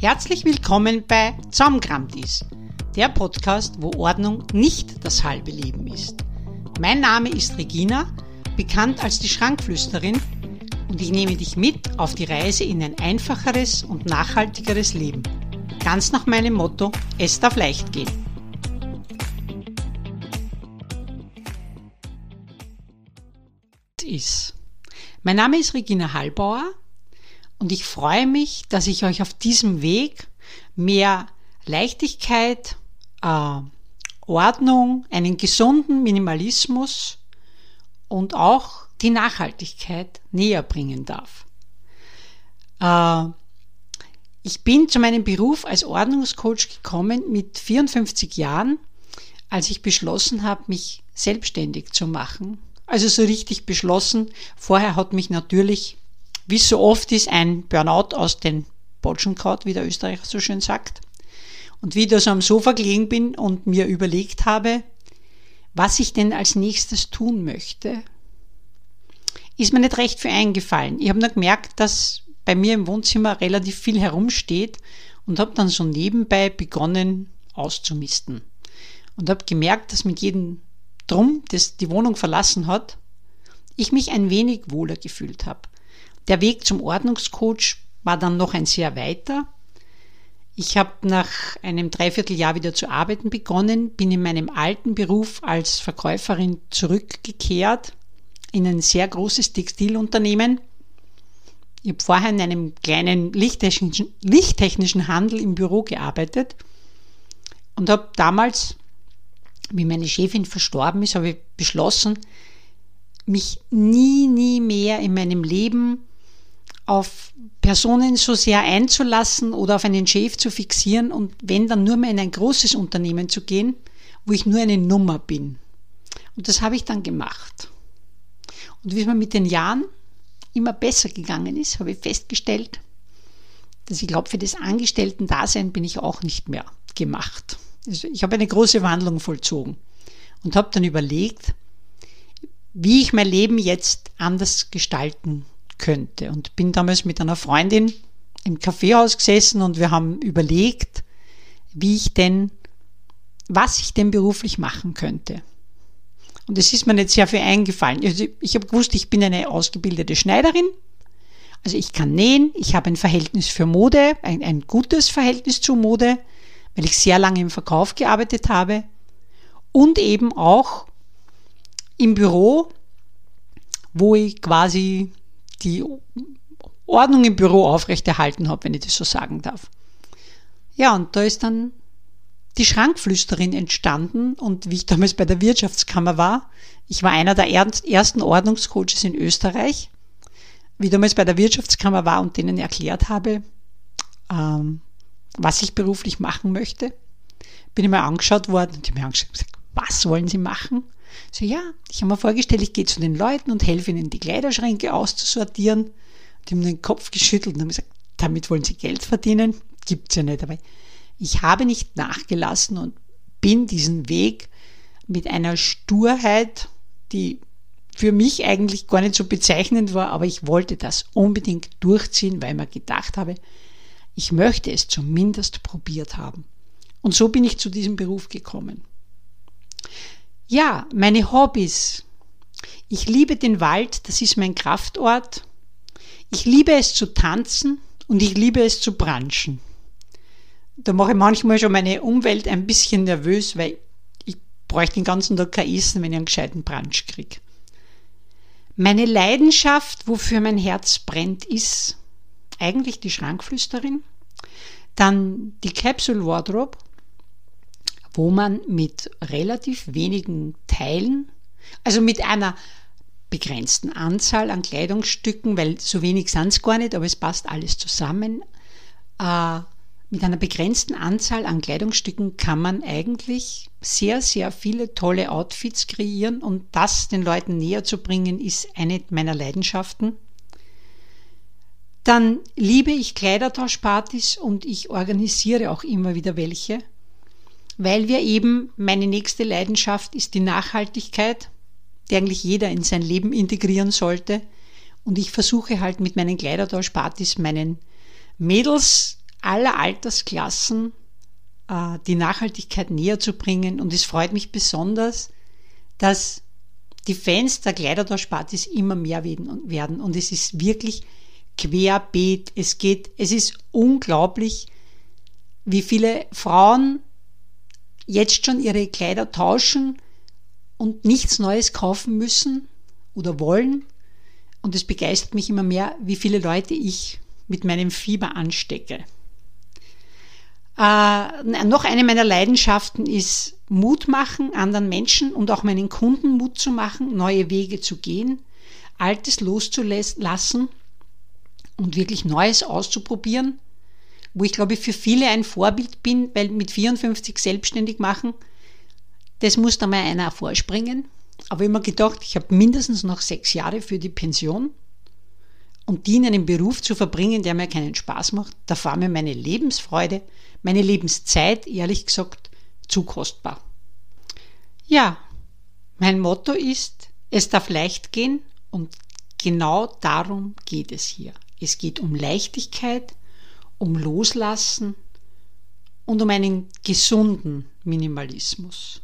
Herzlich willkommen bei Zaumkramtis, der Podcast, wo Ordnung nicht das halbe Leben ist. Mein Name ist Regina, bekannt als die Schrankflüsterin, und ich nehme dich mit auf die Reise in ein einfacheres und nachhaltigeres Leben. Ganz nach meinem Motto, es darf leicht gehen. Ist. Mein Name ist Regina Hallbauer und ich freue mich, dass ich euch auf diesem Weg mehr Leichtigkeit, äh, Ordnung, einen gesunden Minimalismus und auch die Nachhaltigkeit näher bringen darf. Äh, ich bin zu meinem Beruf als Ordnungscoach gekommen mit 54 Jahren, als ich beschlossen habe, mich selbstständig zu machen. Also so richtig beschlossen. Vorher hat mich natürlich wie so oft ist, ein Burnout aus den Botschen kaut, wie der Österreicher so schön sagt. Und wie ich da so am Sofa gelegen bin und mir überlegt habe, was ich denn als nächstes tun möchte, ist mir nicht recht für eingefallen. Ich habe nur gemerkt, dass bei mir im Wohnzimmer relativ viel herumsteht und habe dann so nebenbei begonnen auszumisten. Und habe gemerkt, dass mit jedem Drum, das die Wohnung verlassen hat, ich mich ein wenig wohler gefühlt habe. Der Weg zum Ordnungscoach war dann noch ein sehr weiter. Ich habe nach einem Dreivierteljahr wieder zu arbeiten begonnen, bin in meinem alten Beruf als Verkäuferin zurückgekehrt in ein sehr großes Textilunternehmen. Ich habe vorher in einem kleinen lichttechnischen, lichttechnischen Handel im Büro gearbeitet und habe damals, wie meine Chefin verstorben ist, habe ich beschlossen, mich nie, nie mehr in meinem Leben auf Personen so sehr einzulassen oder auf einen Chef zu fixieren und wenn dann nur mehr in ein großes Unternehmen zu gehen, wo ich nur eine Nummer bin. Und das habe ich dann gemacht. Und wie es mir mit den Jahren immer besser gegangen ist, habe ich festgestellt, dass ich glaube, für das Angestellten-Dasein bin ich auch nicht mehr gemacht. Also ich habe eine große Wandlung vollzogen und habe dann überlegt, wie ich mein Leben jetzt anders gestalten könnte. Und bin damals mit einer Freundin im Kaffeehaus gesessen und wir haben überlegt, wie ich denn, was ich denn beruflich machen könnte. Und es ist mir nicht sehr viel eingefallen. Also ich habe gewusst, ich bin eine ausgebildete Schneiderin. Also ich kann nähen, ich habe ein Verhältnis für Mode, ein, ein gutes Verhältnis zu Mode, weil ich sehr lange im Verkauf gearbeitet habe. Und eben auch im Büro, wo ich quasi die Ordnung im Büro aufrechterhalten habe, wenn ich das so sagen darf. Ja, und da ist dann die Schrankflüsterin entstanden und wie ich damals bei der Wirtschaftskammer war, ich war einer der ersten Ordnungscoaches in Österreich, wie ich damals bei der Wirtschaftskammer war und denen erklärt habe, ähm, was ich beruflich machen möchte, bin ich mal angeschaut worden und die mir angeschaut gesagt, was wollen Sie machen? So, ja, ich habe mir vorgestellt, ich gehe zu den Leuten und helfe ihnen, die Kleiderschränke auszusortieren. Die haben den Kopf geschüttelt und haben gesagt, damit wollen sie Geld verdienen. Gibt's ja nicht. Aber ich habe nicht nachgelassen und bin diesen Weg mit einer Sturheit, die für mich eigentlich gar nicht so bezeichnend war, aber ich wollte das unbedingt durchziehen, weil ich mir gedacht habe, ich möchte es zumindest probiert haben. Und so bin ich zu diesem Beruf gekommen. Ja, meine Hobbys. Ich liebe den Wald, das ist mein Kraftort. Ich liebe es zu tanzen und ich liebe es zu branchen. Da mache ich manchmal schon meine Umwelt ein bisschen nervös, weil ich bräuchte den ganzen Tag kein Essen, wenn ich einen gescheiten Brunch kriege. Meine Leidenschaft, wofür mein Herz brennt, ist eigentlich die Schrankflüsterin, dann die Capsule Wardrobe wo man mit relativ wenigen Teilen, also mit einer begrenzten Anzahl an Kleidungsstücken, weil so wenig sind es gar nicht, aber es passt alles zusammen. Äh, mit einer begrenzten Anzahl an Kleidungsstücken kann man eigentlich sehr, sehr viele tolle Outfits kreieren und das den Leuten näher zu bringen, ist eine meiner Leidenschaften. Dann liebe ich Kleidertauschpartys und ich organisiere auch immer wieder welche weil wir eben, meine nächste Leidenschaft ist die Nachhaltigkeit, die eigentlich jeder in sein Leben integrieren sollte. Und ich versuche halt mit meinen Kleidertauschpartys meinen Mädels aller Altersklassen äh, die Nachhaltigkeit näher zu bringen. Und es freut mich besonders, dass die Fans der Kleidertauschpartys immer mehr werden. Und es ist wirklich querbeet. Es geht, es ist unglaublich, wie viele Frauen jetzt schon ihre Kleider tauschen und nichts Neues kaufen müssen oder wollen. Und es begeistert mich immer mehr, wie viele Leute ich mit meinem Fieber anstecke. Äh, noch eine meiner Leidenschaften ist Mut machen, anderen Menschen und auch meinen Kunden Mut zu machen, neue Wege zu gehen, Altes loszulassen und wirklich Neues auszuprobieren, wo ich glaube für viele ein Vorbild bin, weil mit 54 selbstständig machen, das muss da mal einer vorspringen. Aber immer gedacht, ich habe mindestens noch sechs Jahre für die Pension und die in einem Beruf zu verbringen, der mir keinen Spaß macht, da war mir meine Lebensfreude, meine Lebenszeit, ehrlich gesagt, zu kostbar. Ja, mein Motto ist, es darf leicht gehen und genau darum geht es hier. Es geht um Leichtigkeit, um Loslassen und um einen gesunden Minimalismus.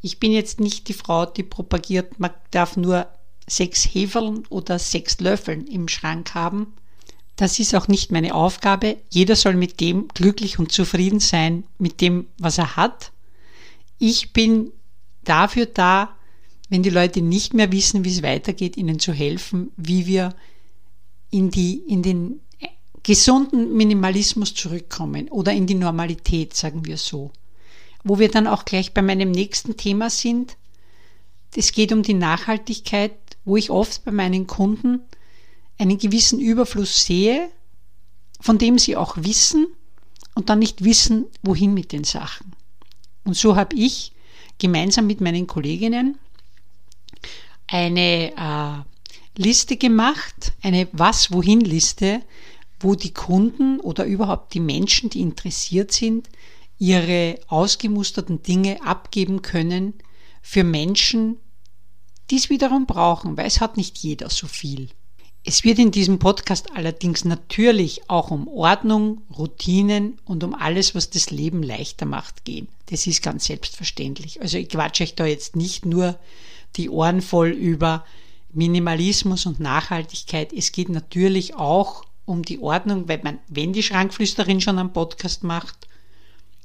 Ich bin jetzt nicht die Frau, die propagiert, man darf nur sechs Hefeln oder sechs Löffeln im Schrank haben. Das ist auch nicht meine Aufgabe. Jeder soll mit dem glücklich und zufrieden sein, mit dem, was er hat. Ich bin dafür da, wenn die Leute nicht mehr wissen, wie es weitergeht, ihnen zu helfen, wie wir in, die, in den gesunden Minimalismus zurückkommen oder in die Normalität, sagen wir so. Wo wir dann auch gleich bei meinem nächsten Thema sind. Es geht um die Nachhaltigkeit, wo ich oft bei meinen Kunden einen gewissen Überfluss sehe, von dem sie auch wissen und dann nicht wissen, wohin mit den Sachen. Und so habe ich gemeinsam mit meinen Kolleginnen eine äh, Liste gemacht, eine Was-Wohin-Liste, wo die Kunden oder überhaupt die Menschen, die interessiert sind, ihre ausgemusterten Dinge abgeben können für Menschen, die es wiederum brauchen, weil es hat nicht jeder so viel. Es wird in diesem Podcast allerdings natürlich auch um Ordnung, Routinen und um alles, was das Leben leichter macht, gehen. Das ist ganz selbstverständlich. Also ich quatsche euch da jetzt nicht nur die Ohren voll über Minimalismus und Nachhaltigkeit. Es geht natürlich auch um die Ordnung, weil man, wenn die Schrankflüsterin schon einen Podcast macht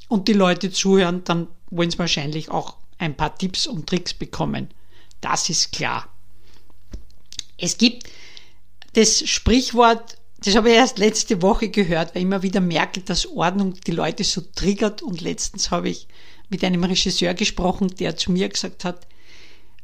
und die Leute zuhören, dann wollen sie wahrscheinlich auch ein paar Tipps und Tricks bekommen. Das ist klar. Es gibt das Sprichwort, das habe ich erst letzte Woche gehört, weil ich immer wieder merke, dass Ordnung die Leute so triggert. Und letztens habe ich mit einem Regisseur gesprochen, der zu mir gesagt hat,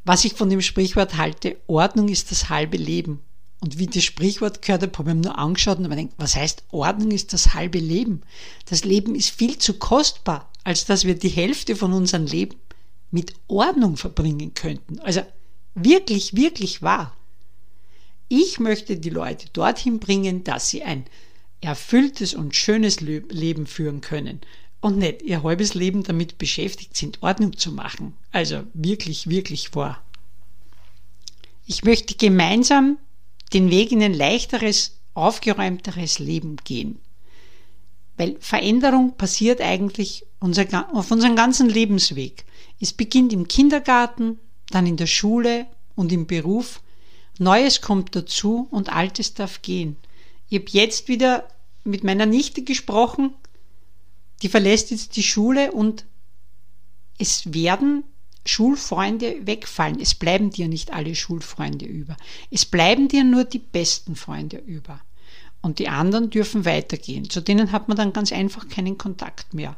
was ich von dem Sprichwort halte, Ordnung ist das halbe Leben. Und wie das Sprichwort gehört habe, habe ich mir nur angeschaut und habe gedacht, was heißt, Ordnung ist das halbe Leben? Das Leben ist viel zu kostbar, als dass wir die Hälfte von unserem Leben mit Ordnung verbringen könnten. Also wirklich, wirklich wahr. Ich möchte die Leute dorthin bringen, dass sie ein erfülltes und schönes Leben führen können und nicht ihr halbes Leben damit beschäftigt sind, Ordnung zu machen. Also wirklich, wirklich wahr. Ich möchte gemeinsam den Weg in ein leichteres, aufgeräumteres Leben gehen. Weil Veränderung passiert eigentlich auf unserem ganzen Lebensweg. Es beginnt im Kindergarten, dann in der Schule und im Beruf Neues kommt dazu und Altes darf gehen. Ich habe jetzt wieder mit meiner Nichte gesprochen, die verlässt jetzt die Schule und es werden Schulfreunde wegfallen. Es bleiben dir nicht alle Schulfreunde über. Es bleiben dir nur die besten Freunde über. Und die anderen dürfen weitergehen. Zu denen hat man dann ganz einfach keinen Kontakt mehr.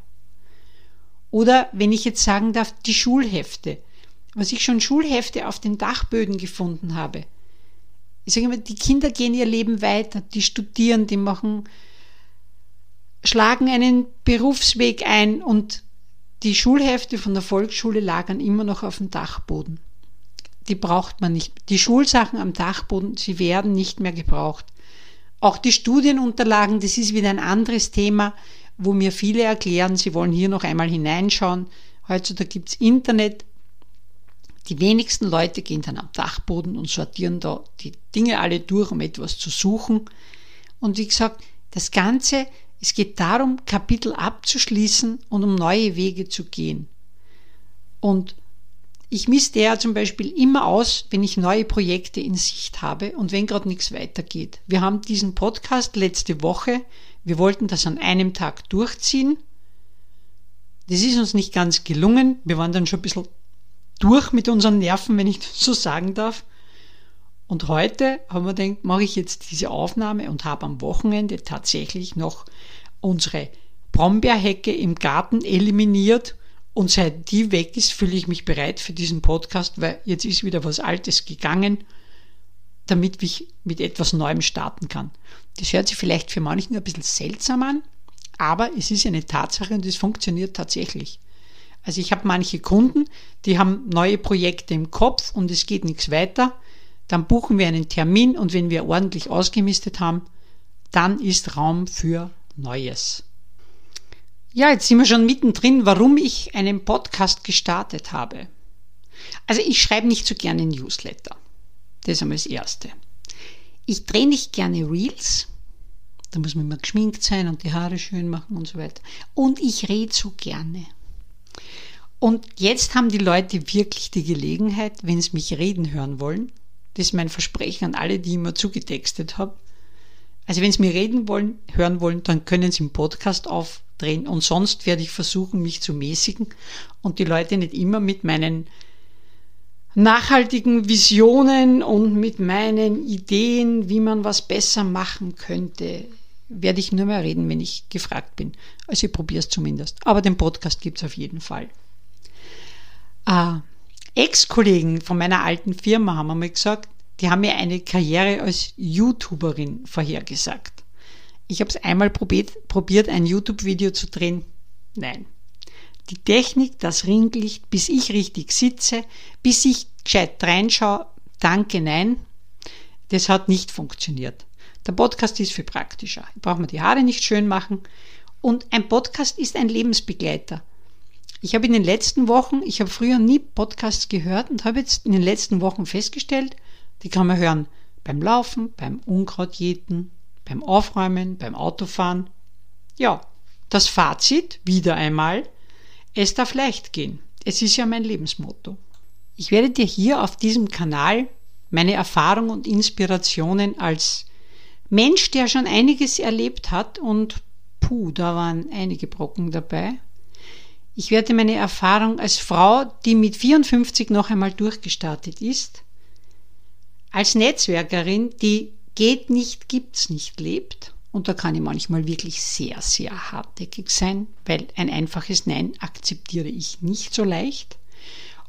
Oder wenn ich jetzt sagen darf, die Schulhefte. Was ich schon Schulhefte auf den Dachböden gefunden habe, ich sage immer, die Kinder gehen ihr Leben weiter, die studieren, die machen, schlagen einen Berufsweg ein und die Schulhefte von der Volksschule lagern immer noch auf dem Dachboden. Die braucht man nicht. Die Schulsachen am Dachboden, sie werden nicht mehr gebraucht. Auch die Studienunterlagen, das ist wieder ein anderes Thema, wo mir viele erklären, sie wollen hier noch einmal hineinschauen. Heutzutage gibt es Internet, die wenigsten Leute gehen dann am Dachboden und sortieren da die Dinge alle durch, um etwas zu suchen. Und wie gesagt, das Ganze Es geht darum, Kapitel abzuschließen und um neue Wege zu gehen. Und ich misste ja zum Beispiel immer aus, wenn ich neue Projekte in Sicht habe und wenn gerade nichts weitergeht. Wir haben diesen Podcast letzte Woche, wir wollten das an einem Tag durchziehen. Das ist uns nicht ganz gelungen. Wir waren dann schon ein bisschen durch mit unseren Nerven, wenn ich das so sagen darf. Und heute haben wir gedacht, mache ich jetzt diese Aufnahme und habe am Wochenende tatsächlich noch unsere Brombeerhecke im Garten eliminiert. Und seit die weg ist, fühle ich mich bereit für diesen Podcast, weil jetzt ist wieder was Altes gegangen, damit ich mit etwas Neuem starten kann. Das hört sich vielleicht für manchen ein bisschen seltsam an, aber es ist eine Tatsache und es funktioniert tatsächlich. Also ich habe manche Kunden, die haben neue Projekte im Kopf und es geht nichts weiter dann buchen wir einen Termin und wenn wir ordentlich ausgemistet haben, dann ist Raum für Neues. Ja, jetzt sind wir schon mittendrin, warum ich einen Podcast gestartet habe. Also ich schreibe nicht so gerne Newsletter. Das ist einmal das Erste. Ich drehe nicht gerne Reels. Da muss man immer geschminkt sein und die Haare schön machen und so weiter. Und ich rede so gerne. Und jetzt haben die Leute wirklich die Gelegenheit, wenn sie mich reden hören wollen, das ist mein Versprechen an alle, die ich immer zugetextet habe. Also wenn Sie mir reden wollen, hören wollen, dann können Sie im Podcast aufdrehen und sonst werde ich versuchen, mich zu mäßigen und die Leute nicht immer mit meinen nachhaltigen Visionen und mit meinen Ideen, wie man was besser machen könnte, werde ich nur mehr reden, wenn ich gefragt bin. Also ich probiere es zumindest. Aber den Podcast gibt es auf jeden Fall. Ah, Ex-Kollegen von meiner alten Firma haben einmal gesagt, die haben mir eine Karriere als YouTuberin vorhergesagt. Ich habe es einmal probiert, probiert, ein YouTube-Video zu drehen. Nein. Die Technik, das Ringlicht, bis ich richtig sitze, bis ich gescheit reinschaue, danke, nein, das hat nicht funktioniert. Der Podcast ist viel praktischer. Ich brauche mir die Haare nicht schön machen. Und ein Podcast ist ein Lebensbegleiter. Ich habe in den letzten Wochen, ich habe früher nie Podcasts gehört und habe jetzt in den letzten Wochen festgestellt, die kann man hören beim Laufen, beim Unkrautjäten, beim Aufräumen, beim Autofahren. Ja, das Fazit wieder einmal, es darf leicht gehen. Es ist ja mein Lebensmotto. Ich werde dir hier auf diesem Kanal meine Erfahrungen und Inspirationen als Mensch, der schon einiges erlebt hat und puh, da waren einige Brocken dabei, ich werde meine Erfahrung als Frau, die mit 54 noch einmal durchgestartet ist, als Netzwerkerin, die geht nicht, gibt's nicht lebt, und da kann ich manchmal wirklich sehr, sehr hartnäckig sein, weil ein einfaches Nein akzeptiere ich nicht so leicht.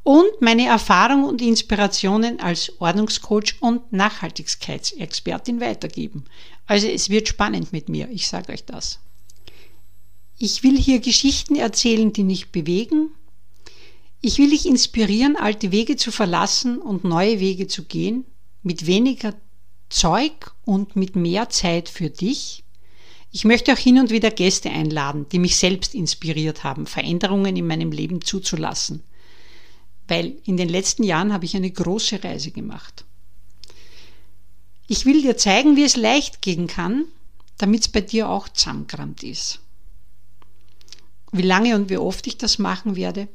Und meine Erfahrung und Inspirationen als Ordnungscoach und Nachhaltigkeitsexpertin weitergeben. Also es wird spannend mit mir, ich sage euch das. Ich will hier Geschichten erzählen, die mich bewegen. Ich will dich inspirieren, alte Wege zu verlassen und neue Wege zu gehen, mit weniger Zeug und mit mehr Zeit für dich. Ich möchte auch hin und wieder Gäste einladen, die mich selbst inspiriert haben, Veränderungen in meinem Leben zuzulassen. Weil in den letzten Jahren habe ich eine große Reise gemacht. Ich will dir zeigen, wie es leicht gehen kann, damit es bei dir auch zusammengerammt ist. Wie lange und wie oft ich das machen werde,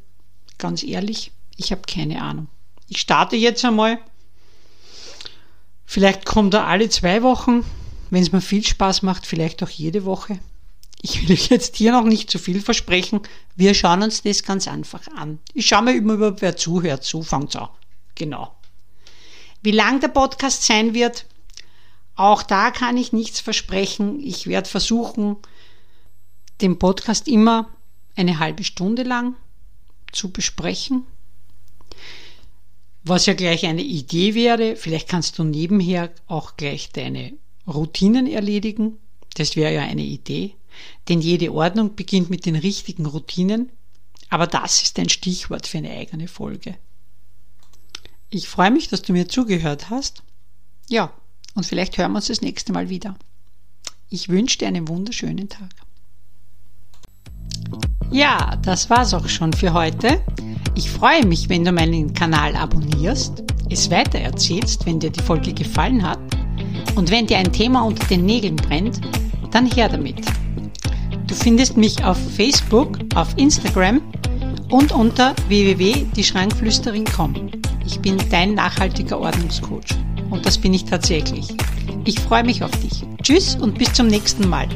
ganz ehrlich, ich habe keine Ahnung. Ich starte jetzt einmal. Vielleicht kommt er alle zwei Wochen, wenn es mir viel Spaß macht, vielleicht auch jede Woche. Ich will euch jetzt hier noch nicht zu viel versprechen. Wir schauen uns das ganz einfach an. Ich schaue mir immer, wer zuhört. So fängt es an. Genau. Wie lang der Podcast sein wird, auch da kann ich nichts versprechen. Ich werde versuchen, den Podcast immer eine halbe Stunde lang zu besprechen. Was ja gleich eine Idee wäre, vielleicht kannst du nebenher auch gleich deine Routinen erledigen. Das wäre ja eine Idee. Denn jede Ordnung beginnt mit den richtigen Routinen. Aber das ist ein Stichwort für eine eigene Folge. Ich freue mich, dass du mir zugehört hast. Ja, und vielleicht hören wir uns das nächste Mal wieder. Ich wünsche dir einen wunderschönen Tag. Ja, das war's auch schon für heute. Ich freue mich, wenn du meinen Kanal abonnierst, es weitererzählst, wenn dir die Folge gefallen hat und wenn dir ein Thema unter den Nägeln brennt, dann her damit. Du findest mich auf Facebook, auf Instagram und unter www.dieschrankflüsterin.com. Ich bin dein nachhaltiger Ordnungscoach und das bin ich tatsächlich. Ich freue mich auf dich. Tschüss und bis zum nächsten Mal.